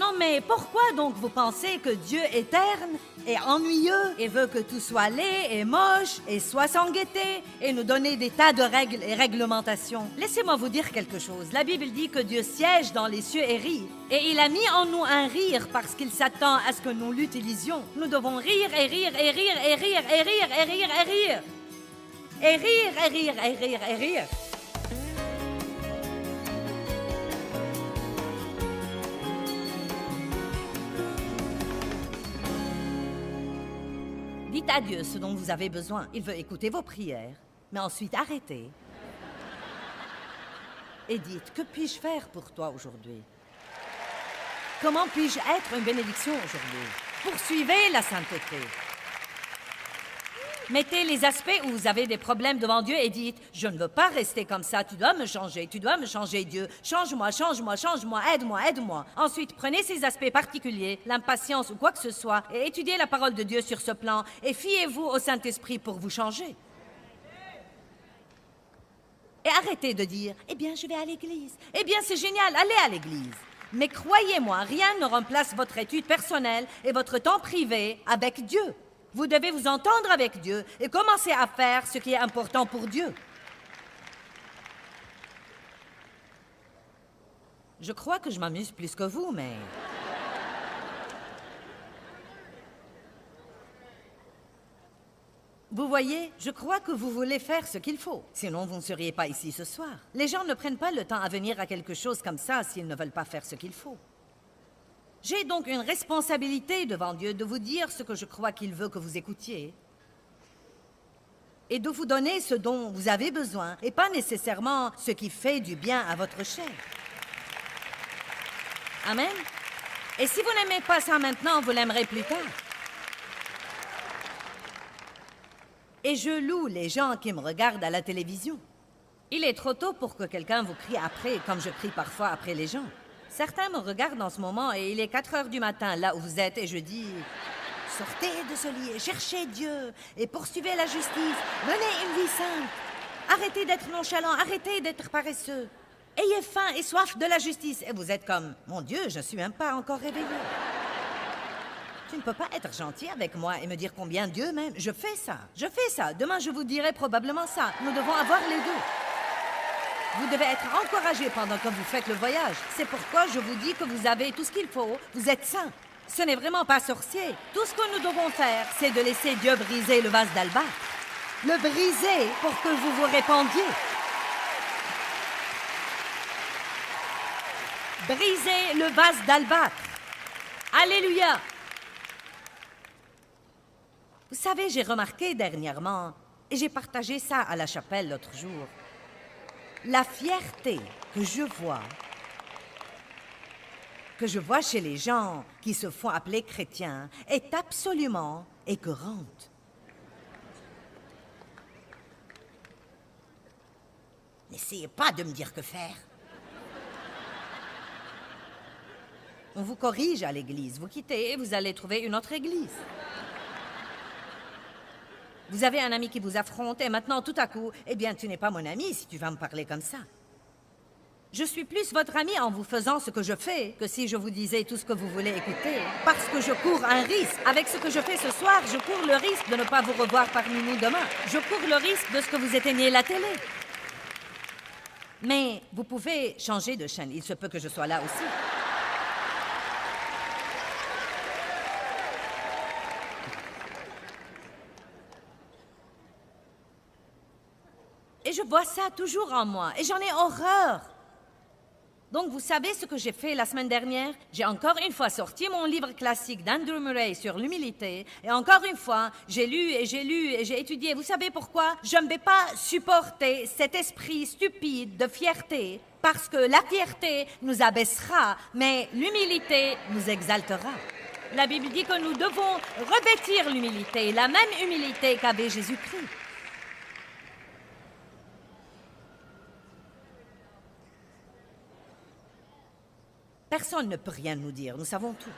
Non, mais pourquoi donc vous pensez que Dieu est terne et ennuyeux et veut que tout soit laid et moche et soit sans gaieté et nous donner des tas de règles et réglementations? Laissez-moi vous dire quelque chose. La Bible dit que Dieu siège dans les cieux et rit. Et il a mis en nous un rire parce qu'il s'attend à ce que nous l'utilisions. Nous devons rire et rire et rire et rire et rire et rire et rire. Et rire et rire et rire et rire. À Dieu ce dont vous avez besoin. Il veut écouter vos prières, mais ensuite arrêtez. Et dites, que puis-je faire pour toi aujourd'hui? Comment puis-je être une bénédiction aujourd'hui? Poursuivez la sainteté. Mettez les aspects où vous avez des problèmes devant Dieu et dites, je ne veux pas rester comme ça, tu dois me changer, tu dois me changer Dieu, change-moi, change-moi, change-moi, aide-moi, aide-moi. Ensuite, prenez ces aspects particuliers, l'impatience ou quoi que ce soit, et étudiez la parole de Dieu sur ce plan, et fiez-vous au Saint-Esprit pour vous changer. Et arrêtez de dire, eh bien, je vais à l'église. Eh bien, c'est génial, allez à l'église. Mais croyez-moi, rien ne remplace votre étude personnelle et votre temps privé avec Dieu. Vous devez vous entendre avec Dieu et commencer à faire ce qui est important pour Dieu. Je crois que je m'amuse plus que vous, mais... Vous voyez, je crois que vous voulez faire ce qu'il faut. Sinon, vous ne seriez pas ici ce soir. Les gens ne prennent pas le temps à venir à quelque chose comme ça s'ils ne veulent pas faire ce qu'il faut. J'ai donc une responsabilité devant Dieu de vous dire ce que je crois qu'il veut que vous écoutiez. Et de vous donner ce dont vous avez besoin, et pas nécessairement ce qui fait du bien à votre chair. Amen. Et si vous n'aimez pas ça maintenant, vous l'aimerez plus tard. Et je loue les gens qui me regardent à la télévision. Il est trop tôt pour que quelqu'un vous crie après, comme je crie parfois après les gens. Certains me regardent en ce moment et il est 4 heures du matin là où vous êtes et je dis Sortez de ce lit et cherchez Dieu et poursuivez la justice. Menez une vie sainte. Arrêtez d'être nonchalant, arrêtez d'être paresseux. Ayez faim et soif de la justice. Et vous êtes comme Mon Dieu, je suis même pas encore réveillé. Tu ne peux pas être gentil avec moi et me dire combien Dieu m'aime. Je fais ça. Je fais ça. Demain, je vous dirai probablement ça. Nous devons avoir les deux. Vous devez être encouragé pendant que vous faites le voyage. C'est pourquoi je vous dis que vous avez tout ce qu'il faut. Vous êtes saint. Ce n'est vraiment pas sorcier. Tout ce que nous devons faire, c'est de laisser Dieu briser le vase d'albâtre. Le briser pour que vous vous répandiez. Briser le vase d'albâtre. Alléluia. Vous savez, j'ai remarqué dernièrement, et j'ai partagé ça à la chapelle l'autre jour, la fierté que je vois, que je vois chez les gens qui se font appeler chrétiens, est absolument écœurante. N'essayez pas de me dire que faire. On vous corrige à l'église, vous quittez et vous allez trouver une autre église. Vous avez un ami qui vous affronte et maintenant, tout à coup, eh bien, tu n'es pas mon ami si tu vas me parler comme ça. Je suis plus votre ami en vous faisant ce que je fais que si je vous disais tout ce que vous voulez écouter. Parce que je cours un risque. Avec ce que je fais ce soir, je cours le risque de ne pas vous revoir parmi nous demain. Je cours le risque de ce que vous éteigniez la télé. Mais vous pouvez changer de chaîne. Il se peut que je sois là aussi. Et je vois ça toujours en moi. Et j'en ai horreur. Donc, vous savez ce que j'ai fait la semaine dernière? J'ai encore une fois sorti mon livre classique d'Andrew Murray sur l'humilité. Et encore une fois, j'ai lu et j'ai lu et j'ai étudié. Vous savez pourquoi? Je ne vais pas supporter cet esprit stupide de fierté. Parce que la fierté nous abaissera, mais l'humilité nous exaltera. La Bible dit que nous devons revêtir l'humilité, la même humilité qu'avait Jésus-Christ. Personne ne peut rien nous dire, nous savons tout.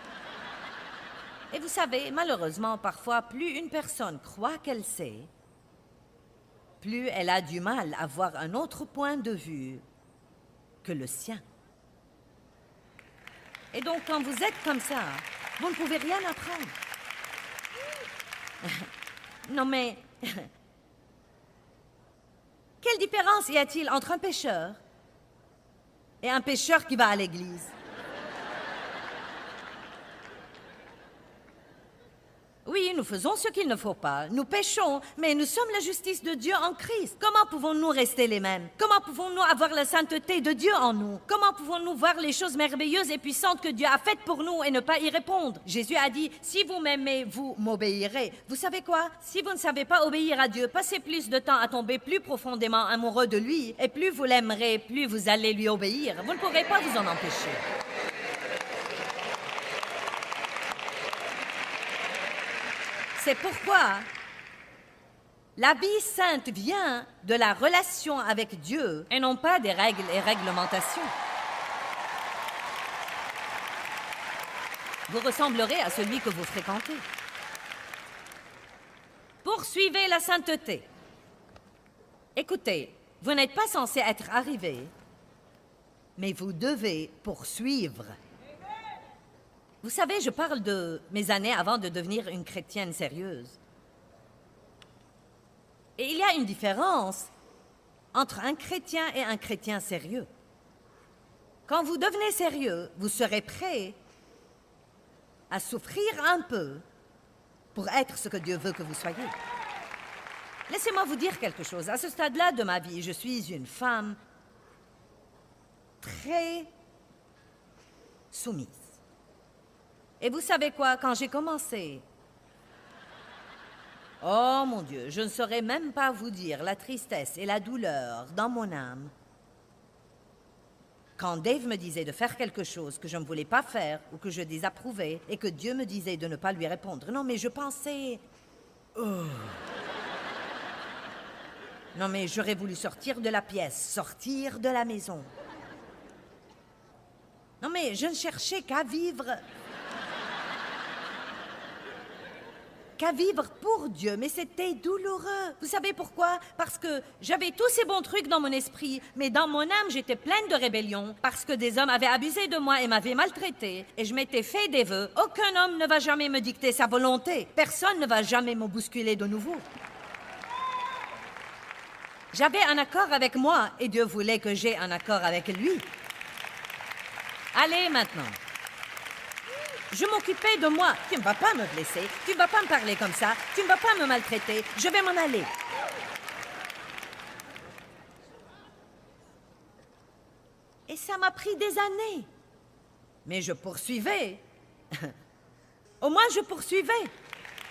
Et vous savez, malheureusement, parfois, plus une personne croit qu'elle sait, plus elle a du mal à voir un autre point de vue que le sien. Et donc, quand vous êtes comme ça, vous ne pouvez rien apprendre. non, mais... Quelle différence y a-t-il entre un pêcheur et un pêcheur qui va à l'église? Oui, nous faisons ce qu'il ne faut pas. Nous péchons, mais nous sommes la justice de Dieu en Christ. Comment pouvons-nous rester les mêmes? Comment pouvons-nous avoir la sainteté de Dieu en nous? Comment pouvons-nous voir les choses merveilleuses et puissantes que Dieu a faites pour nous et ne pas y répondre? Jésus a dit, si vous m'aimez, vous m'obéirez. Vous savez quoi? Si vous ne savez pas obéir à Dieu, passez plus de temps à tomber plus profondément amoureux de lui, et plus vous l'aimerez, plus vous allez lui obéir. Vous ne pourrez pas vous en empêcher. C'est pourquoi la vie sainte vient de la relation avec Dieu et non pas des règles et réglementations. Vous ressemblerez à celui que vous fréquentez. Poursuivez la sainteté. Écoutez, vous n'êtes pas censé être arrivé, mais vous devez poursuivre vous savez, je parle de mes années avant de devenir une chrétienne sérieuse. Et il y a une différence entre un chrétien et un chrétien sérieux. Quand vous devenez sérieux, vous serez prêt à souffrir un peu pour être ce que Dieu veut que vous soyez. Laissez-moi vous dire quelque chose. À ce stade-là de ma vie, je suis une femme très soumise. Et vous savez quoi, quand j'ai commencé? Oh mon Dieu, je ne saurais même pas vous dire la tristesse et la douleur dans mon âme. Quand Dave me disait de faire quelque chose que je ne voulais pas faire ou que je désapprouvais et que Dieu me disait de ne pas lui répondre, non mais je pensais... Oh. Non mais j'aurais voulu sortir de la pièce, sortir de la maison. Non mais je ne cherchais qu'à vivre qu'à vivre pour Dieu, mais c'était douloureux. Vous savez pourquoi? Parce que j'avais tous ces bons trucs dans mon esprit, mais dans mon âme, j'étais pleine de rébellion, parce que des hommes avaient abusé de moi et m'avaient maltraité, et je m'étais fait des vœux. Aucun homme ne va jamais me dicter sa volonté. Personne ne va jamais me bousculer de nouveau. J'avais un accord avec moi, et Dieu voulait que j'aie un accord avec lui. Allez maintenant. Je m'occupais de moi. Tu ne vas pas me blesser. Tu ne vas pas me parler comme ça. Tu ne vas pas me maltraiter. Je vais m'en aller. Et ça m'a pris des années. Mais je poursuivais. Au moins, je poursuivais.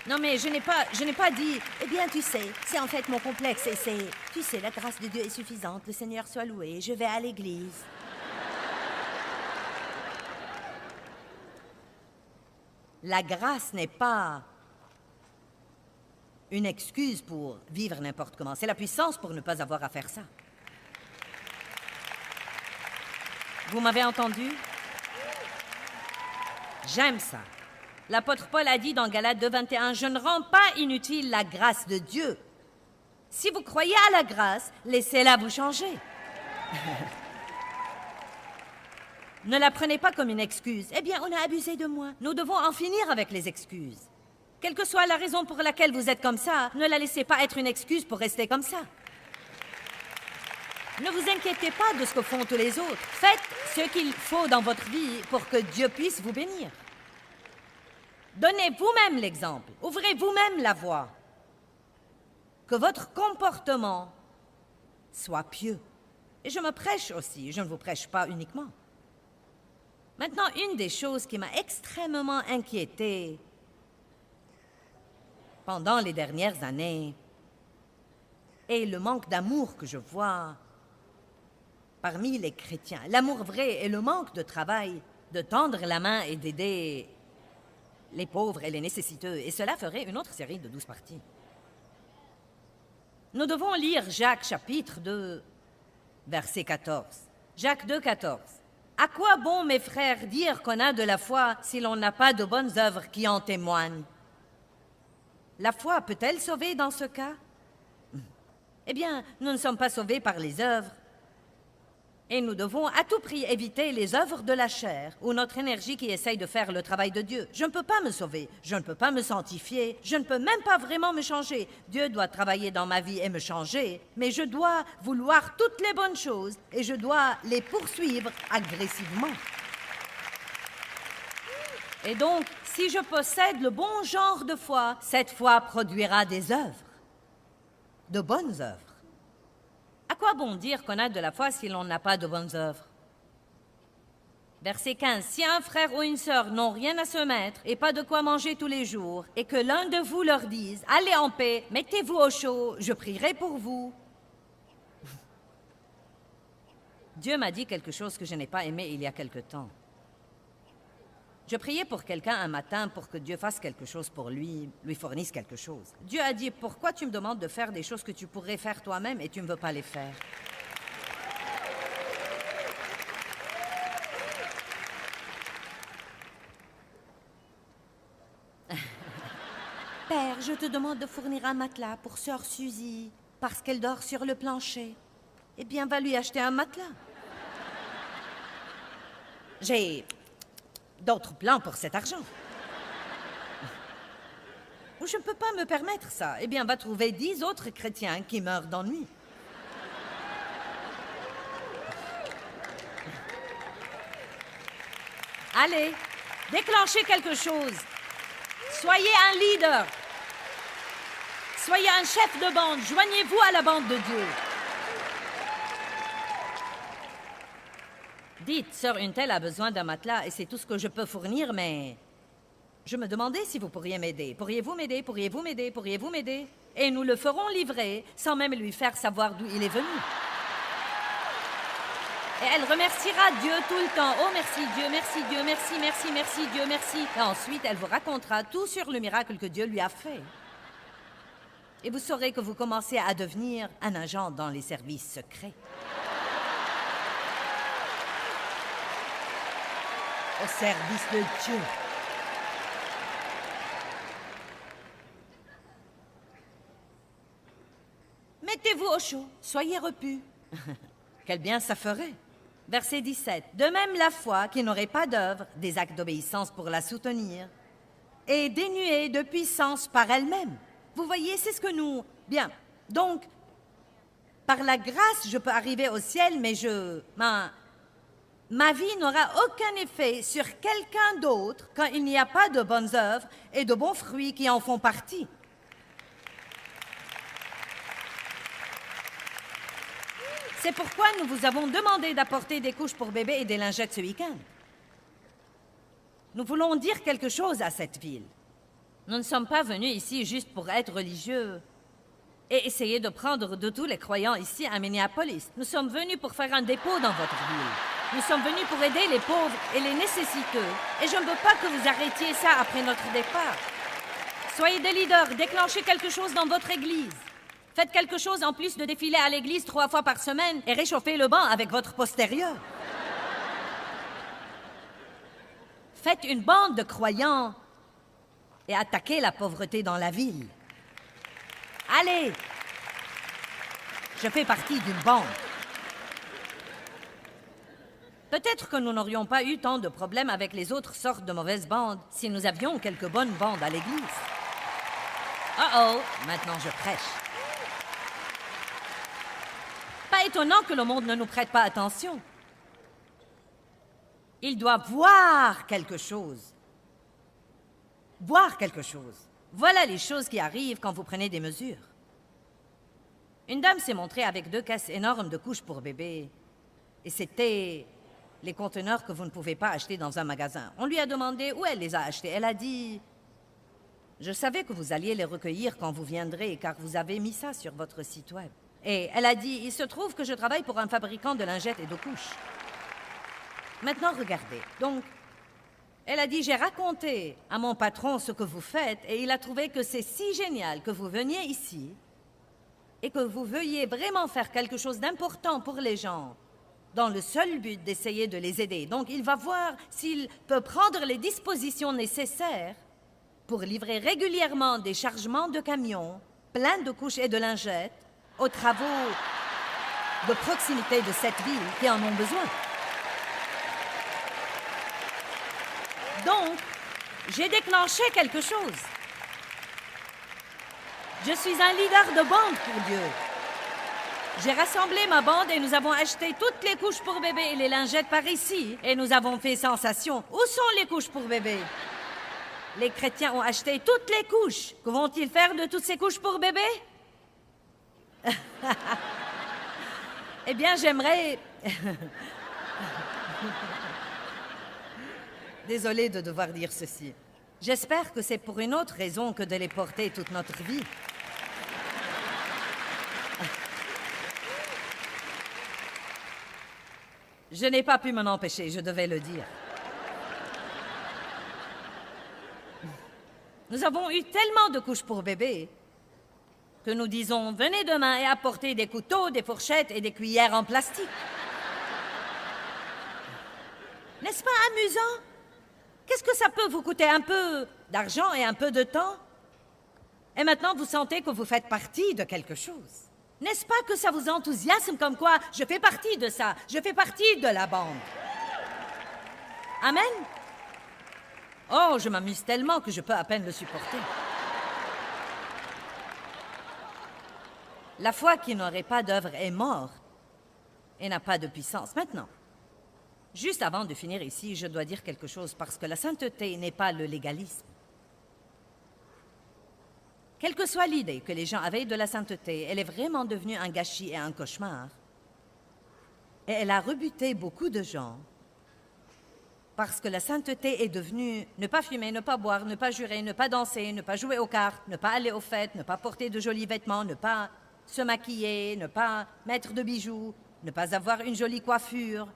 Non, mais je n'ai pas, je n'ai pas dit. Eh bien, tu sais, c'est en fait mon complexe et c'est, tu sais, la grâce de Dieu est suffisante. Le Seigneur soit loué. Je vais à l'église. La grâce n'est pas une excuse pour vivre n'importe comment. C'est la puissance pour ne pas avoir à faire ça. Vous m'avez entendu? J'aime ça. L'apôtre Paul a dit dans Galates 2.21, Je ne rends pas inutile la grâce de Dieu. Si vous croyez à la grâce, laissez-la vous changer. Ne la prenez pas comme une excuse. Eh bien, on a abusé de moi. Nous devons en finir avec les excuses. Quelle que soit la raison pour laquelle vous êtes comme ça, ne la laissez pas être une excuse pour rester comme ça. Ne vous inquiétez pas de ce que font tous les autres. Faites ce qu'il faut dans votre vie pour que Dieu puisse vous bénir. Donnez vous-même l'exemple. Ouvrez vous-même la voie. Que votre comportement soit pieux. Et je me prêche aussi, je ne vous prêche pas uniquement. Maintenant, une des choses qui m'a extrêmement inquiétée pendant les dernières années est le manque d'amour que je vois parmi les chrétiens. L'amour vrai et le manque de travail, de tendre la main et d'aider les pauvres et les nécessiteux. Et cela ferait une autre série de douze parties. Nous devons lire Jacques chapitre 2, verset 14. Jacques 2, 14. À quoi bon, mes frères, dire qu'on a de la foi si l'on n'a pas de bonnes œuvres qui en témoignent? La foi peut-elle sauver dans ce cas? Eh bien, nous ne sommes pas sauvés par les œuvres. Et nous devons à tout prix éviter les œuvres de la chair ou notre énergie qui essaye de faire le travail de Dieu. Je ne peux pas me sauver, je ne peux pas me sanctifier, je ne peux même pas vraiment me changer. Dieu doit travailler dans ma vie et me changer, mais je dois vouloir toutes les bonnes choses et je dois les poursuivre agressivement. Et donc, si je possède le bon genre de foi, cette foi produira des œuvres, de bonnes œuvres. Quoi bon dire qu'on a de la foi si l'on n'a pas de bonnes œuvres Verset 15. Si un frère ou une sœur n'ont rien à se mettre et pas de quoi manger tous les jours, et que l'un de vous leur dise Allez en paix, mettez-vous au chaud, je prierai pour vous. Dieu m'a dit quelque chose que je n'ai pas aimé il y a quelque temps. Je priais pour quelqu'un un matin pour que Dieu fasse quelque chose pour lui, lui fournisse quelque chose. Dieu a dit, pourquoi tu me demandes de faire des choses que tu pourrais faire toi-même et tu ne veux pas les faire? Père, je te demande de fournir un matelas pour sœur Suzy, parce qu'elle dort sur le plancher. Eh bien, va lui acheter un matelas. J'ai d'autres plans pour cet argent. Je ne peux pas me permettre ça. Eh bien, va trouver dix autres chrétiens qui meurent d'ennui. Allez, déclenchez quelque chose. Soyez un leader. Soyez un chef de bande. Joignez-vous à la bande de Dieu. Dites, sœur Untel a besoin d'un matelas et c'est tout ce que je peux fournir, mais... Je me demandais si vous pourriez m'aider. Pourriez-vous m'aider? Pourriez-vous m'aider? Pourriez-vous m'aider? Et nous le ferons livrer sans même lui faire savoir d'où il est venu. Et elle remerciera Dieu tout le temps. Oh, merci Dieu, merci Dieu, merci, merci, merci Dieu, merci. Et ensuite, elle vous racontera tout sur le miracle que Dieu lui a fait. Et vous saurez que vous commencez à devenir un agent dans les services secrets. Au service de Dieu. Mettez-vous au chaud, soyez repus. Quel bien ça ferait. Verset 17. De même la foi qui n'aurait pas d'œuvre, des actes d'obéissance pour la soutenir, est dénuée de puissance par elle-même. Vous voyez, c'est ce que nous... Bien. Donc, par la grâce, je peux arriver au ciel, mais je... Ben, Ma vie n'aura aucun effet sur quelqu'un d'autre quand il n'y a pas de bonnes œuvres et de bons fruits qui en font partie. C'est pourquoi nous vous avons demandé d'apporter des couches pour bébé et des lingettes ce week-end. Nous voulons dire quelque chose à cette ville. Nous ne sommes pas venus ici juste pour être religieux et essayer de prendre de tous les croyants ici à Minneapolis. Nous sommes venus pour faire un dépôt dans votre ville. Nous sommes venus pour aider les pauvres et les nécessiteux. Et je ne veux pas que vous arrêtiez ça après notre départ. Soyez des leaders, déclenchez quelque chose dans votre église. Faites quelque chose en plus de défiler à l'église trois fois par semaine et réchauffez le banc avec votre postérieur. Faites une bande de croyants et attaquez la pauvreté dans la ville. Allez, je fais partie d'une bande. Peut-être que nous n'aurions pas eu tant de problèmes avec les autres sortes de mauvaises bandes si nous avions quelques bonnes bandes à l'église. Oh oh, maintenant je prêche. Pas étonnant que le monde ne nous prête pas attention. Il doit voir quelque chose. Voir quelque chose. Voilà les choses qui arrivent quand vous prenez des mesures. Une dame s'est montrée avec deux caisses énormes de couches pour bébé. Et c'était les conteneurs que vous ne pouvez pas acheter dans un magasin. On lui a demandé où elle les a achetés. Elle a dit Je savais que vous alliez les recueillir quand vous viendrez, car vous avez mis ça sur votre site web. Et elle a dit Il se trouve que je travaille pour un fabricant de lingettes et de couches. Maintenant, regardez. Donc, elle a dit J'ai raconté à mon patron ce que vous faites, et il a trouvé que c'est si génial que vous veniez ici et que vous veuillez vraiment faire quelque chose d'important pour les gens dans le seul but d'essayer de les aider. Donc il va voir s'il peut prendre les dispositions nécessaires pour livrer régulièrement des chargements de camions pleins de couches et de lingettes aux travaux de proximité de cette ville qui en ont besoin. Donc, j'ai déclenché quelque chose. Je suis un leader de bande pour Dieu. J'ai rassemblé ma bande et nous avons acheté toutes les couches pour bébé et les lingettes par ici. Et nous avons fait sensation. Où sont les couches pour bébé? Les chrétiens ont acheté toutes les couches. Que vont-ils faire de toutes ces couches pour bébé? Eh bien, j'aimerais... Désolée de devoir dire ceci. J'espère que c'est pour une autre raison que de les porter toute notre vie. Je n'ai pas pu m'en empêcher, je devais le dire. Nous avons eu tellement de couches pour bébé que nous disons venez demain et apportez des couteaux, des fourchettes et des cuillères en plastique. N'est-ce pas amusant? Qu'est-ce que ça peut vous coûter? Un peu d'argent et un peu de temps? Et maintenant vous sentez que vous faites partie de quelque chose. N'est-ce pas que ça vous enthousiasme comme quoi je fais partie de ça, je fais partie de la bande? Amen? Oh, je m'amuse tellement que je peux à peine le supporter. La foi qui n'aurait pas d'œuvre est morte et n'a pas de puissance. Maintenant, juste avant de finir ici, je dois dire quelque chose parce que la sainteté n'est pas le légalisme. Quelle que soit l'idée que les gens avaient de la sainteté, elle est vraiment devenue un gâchis et un cauchemar. Et elle a rebuté beaucoup de gens parce que la sainteté est devenue ne pas fumer, ne pas boire, ne pas jurer, ne pas danser, ne pas jouer aux cartes, ne pas aller aux fêtes, ne pas porter de jolis vêtements, ne pas se maquiller, ne pas mettre de bijoux, ne pas avoir une jolie coiffure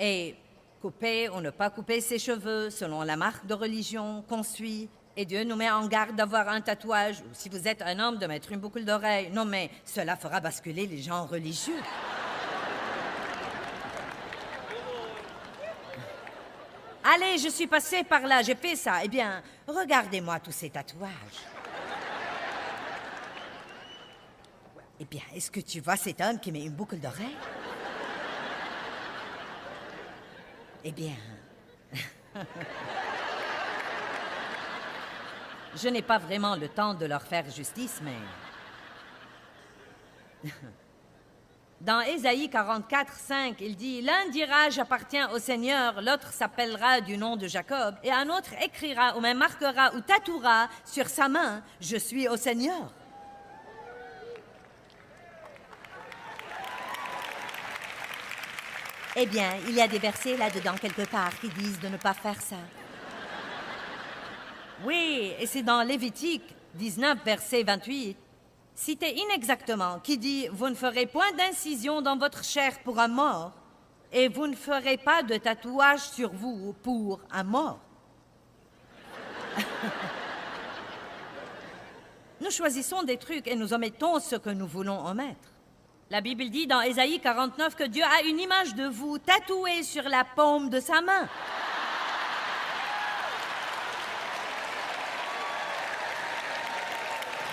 et couper ou ne pas couper ses cheveux selon la marque de religion qu'on suit, et Dieu nous met en garde d'avoir un tatouage, ou si vous êtes un homme, de mettre une boucle d'oreille. Non, mais cela fera basculer les gens religieux. Allez, je suis passé par là, j'ai fait ça. Eh bien, regardez-moi tous ces tatouages. Eh bien, est-ce que tu vois cet homme qui met une boucle d'oreille? Eh bien... Je n'ai pas vraiment le temps de leur faire justice, mais... Dans Ésaïe 44, 5, il dit L'un dira J'appartiens au Seigneur, l'autre s'appellera du nom de Jacob, et un autre écrira ou même marquera ou tatouera sur sa main Je suis au Seigneur. Eh bien, il y a des versets là-dedans quelque part qui disent de ne pas faire ça. Oui, et c'est dans Lévitique 19, verset 28, cité inexactement, qui dit Vous ne ferez point d'incision dans votre chair pour un mort, et vous ne ferez pas de tatouage sur vous pour un mort. nous choisissons des trucs et nous omettons ce que nous voulons omettre. La Bible dit dans Ésaïe 49 que Dieu a une image de vous tatouée sur la paume de sa main.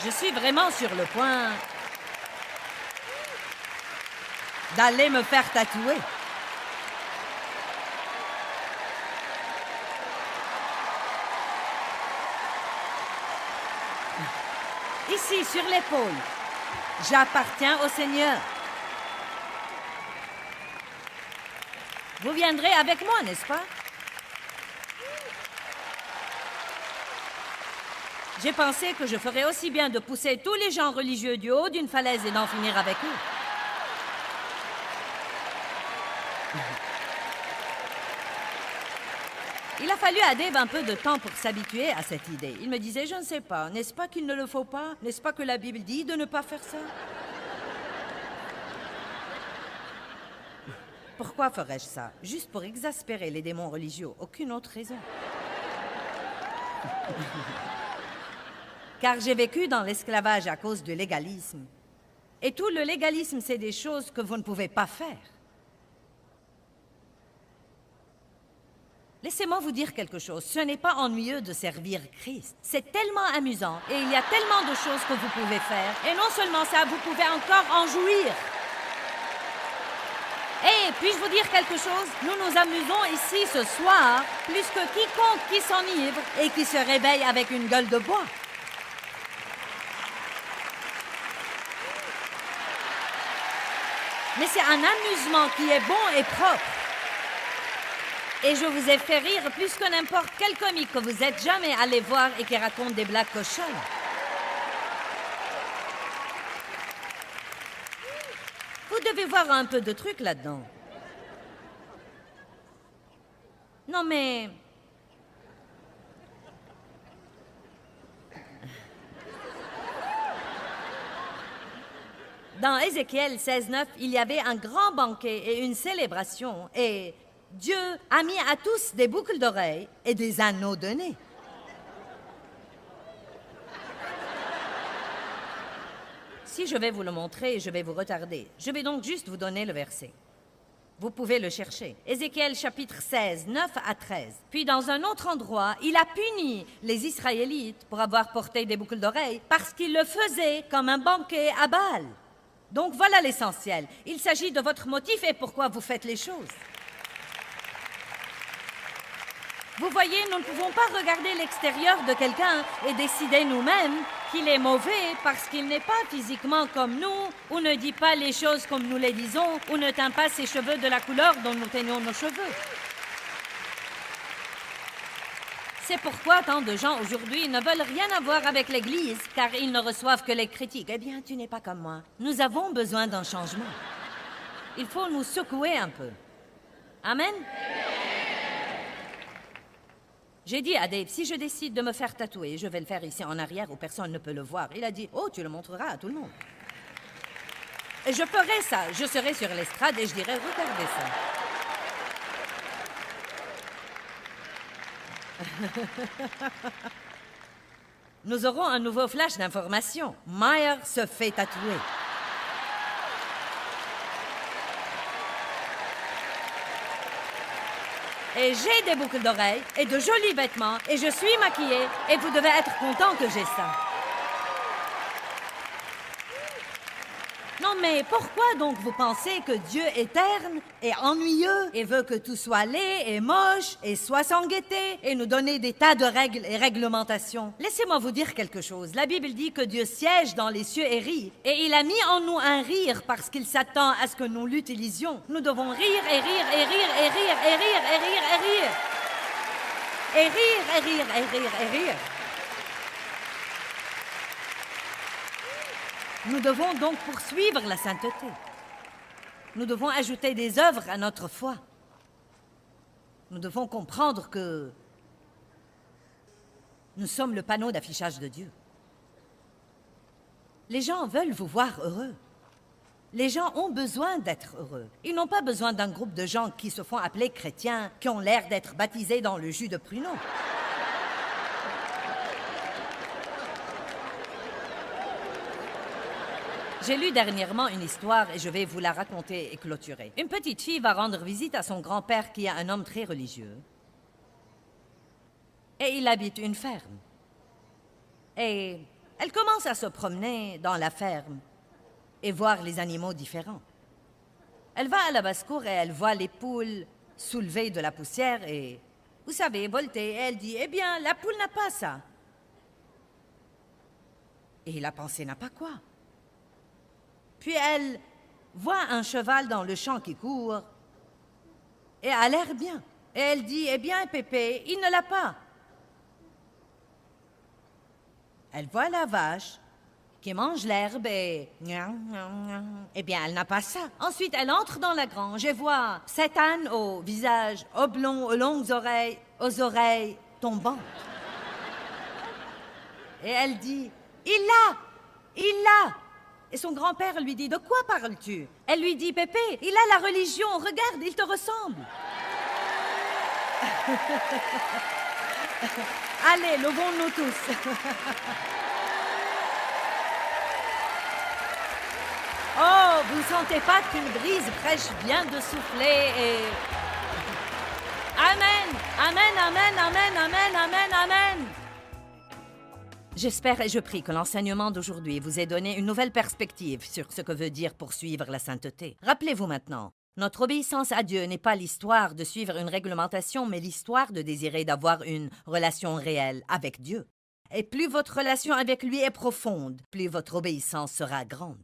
Je suis vraiment sur le point d'aller me faire tatouer. Ici, sur l'épaule, j'appartiens au Seigneur. Vous viendrez avec moi, n'est-ce pas? J'ai pensé que je ferais aussi bien de pousser tous les gens religieux du haut d'une falaise et d'en finir avec eux. Il a fallu à Dave un peu de temps pour s'habituer à cette idée. Il me disait, je ne sais pas, n'est-ce pas qu'il ne le faut pas? N'est-ce pas que la Bible dit de ne pas faire ça? Pourquoi ferais-je ça? Juste pour exaspérer les démons religieux, aucune autre raison. Car j'ai vécu dans l'esclavage à cause du légalisme. Et tout le légalisme, c'est des choses que vous ne pouvez pas faire. Laissez-moi vous dire quelque chose. Ce n'est pas ennuyeux de servir Christ. C'est tellement amusant et il y a tellement de choses que vous pouvez faire. Et non seulement ça, vous pouvez encore en jouir. Et puis-je vous dire quelque chose? Nous nous amusons ici ce soir plus que quiconque qui s'enivre et qui se réveille avec une gueule de bois. Mais c'est un amusement qui est bon et propre. Et je vous ai fait rire plus que n'importe quel comique que vous êtes jamais allé voir et qui raconte des blagues cochonnes. Vous devez voir un peu de trucs là-dedans. Non mais... Dans Ézéchiel 16.9, il y avait un grand banquet et une célébration, et Dieu a mis à tous des boucles d'oreilles et des anneaux de nez. Si je vais vous le montrer, je vais vous retarder. Je vais donc juste vous donner le verset. Vous pouvez le chercher. Ézéchiel chapitre 16, 9 à 13. Puis dans un autre endroit, il a puni les Israélites pour avoir porté des boucles d'oreilles parce qu'ils le faisaient comme un banquet à Baal. Donc voilà l'essentiel. Il s'agit de votre motif et pourquoi vous faites les choses. Vous voyez, nous ne pouvons pas regarder l'extérieur de quelqu'un et décider nous-mêmes qu'il est mauvais parce qu'il n'est pas physiquement comme nous, ou ne dit pas les choses comme nous les disons, ou ne teint pas ses cheveux de la couleur dont nous teignons nos cheveux. C'est pourquoi tant de gens aujourd'hui ne veulent rien avoir avec l'Église, car ils ne reçoivent que les critiques. Eh bien, tu n'es pas comme moi. Nous avons besoin d'un changement. Il faut nous secouer un peu. Amen? J'ai dit à Dave, si je décide de me faire tatouer, je vais le faire ici en arrière où personne ne peut le voir. Il a dit, oh, tu le montreras à tout le monde. Et je ferai ça. Je serai sur l'estrade et je dirai, regardez ça. Nous aurons un nouveau flash d'information. Meyer se fait tatouer. et j'ai des boucles d'oreilles et de jolis vêtements et je suis maquillée et vous devez être content que j'ai ça. Mais pourquoi donc vous pensez que Dieu est terne et ennuyeux et veut que tout soit laid et moche et soit sans gaieté et nous donner des tas de règles et réglementations? Laissez-moi vous dire quelque chose. La Bible dit que Dieu siège dans les cieux et rit. Et il a mis en nous un rire parce qu'il s'attend à ce que nous l'utilisions. Nous devons rire et rire et rire et rire et rire et rire et rire. Et rire et rire et rire et rire. Nous devons donc poursuivre la sainteté. Nous devons ajouter des œuvres à notre foi. Nous devons comprendre que nous sommes le panneau d'affichage de Dieu. Les gens veulent vous voir heureux. Les gens ont besoin d'être heureux. Ils n'ont pas besoin d'un groupe de gens qui se font appeler chrétiens, qui ont l'air d'être baptisés dans le jus de pruneau. J'ai lu dernièrement une histoire et je vais vous la raconter et clôturer. Une petite fille va rendre visite à son grand-père qui est un homme très religieux. Et il habite une ferme. Et elle commence à se promener dans la ferme et voir les animaux différents. Elle va à la basse-cour et elle voit les poules soulever de la poussière et, vous savez, volter. Et elle dit, eh bien, la poule n'a pas ça. Et la pensée n'a pas quoi. Puis elle voit un cheval dans le champ qui court et a l'air bien. Et elle dit, eh bien, Pépé, il ne l'a pas. Elle voit la vache qui mange l'herbe et... Eh bien, elle n'a pas ça. Ensuite, elle entre dans la grange et voit cet âne au visage oblong, aux longues oreilles, aux oreilles tombantes. Et elle dit, il l'a, il l'a. Et son grand-père lui dit, de quoi parles-tu? Elle lui dit, Pépé, il a la religion, regarde, il te ressemble. Allez, levons-nous tous. oh, vous ne sentez pas qu'une brise fraîche vient de souffler et... Amen, amen, amen, amen, amen, amen, amen. J'espère et je prie que l'enseignement d'aujourd'hui vous ait donné une nouvelle perspective sur ce que veut dire poursuivre la sainteté. Rappelez-vous maintenant, Notre obéissance à Dieu n'est pas l'histoire de suivre une réglementation, mais l'histoire de désirer d'avoir une relation réelle avec Dieu. Et plus votre relation avec lui est profonde, plus votre obéissance sera grande.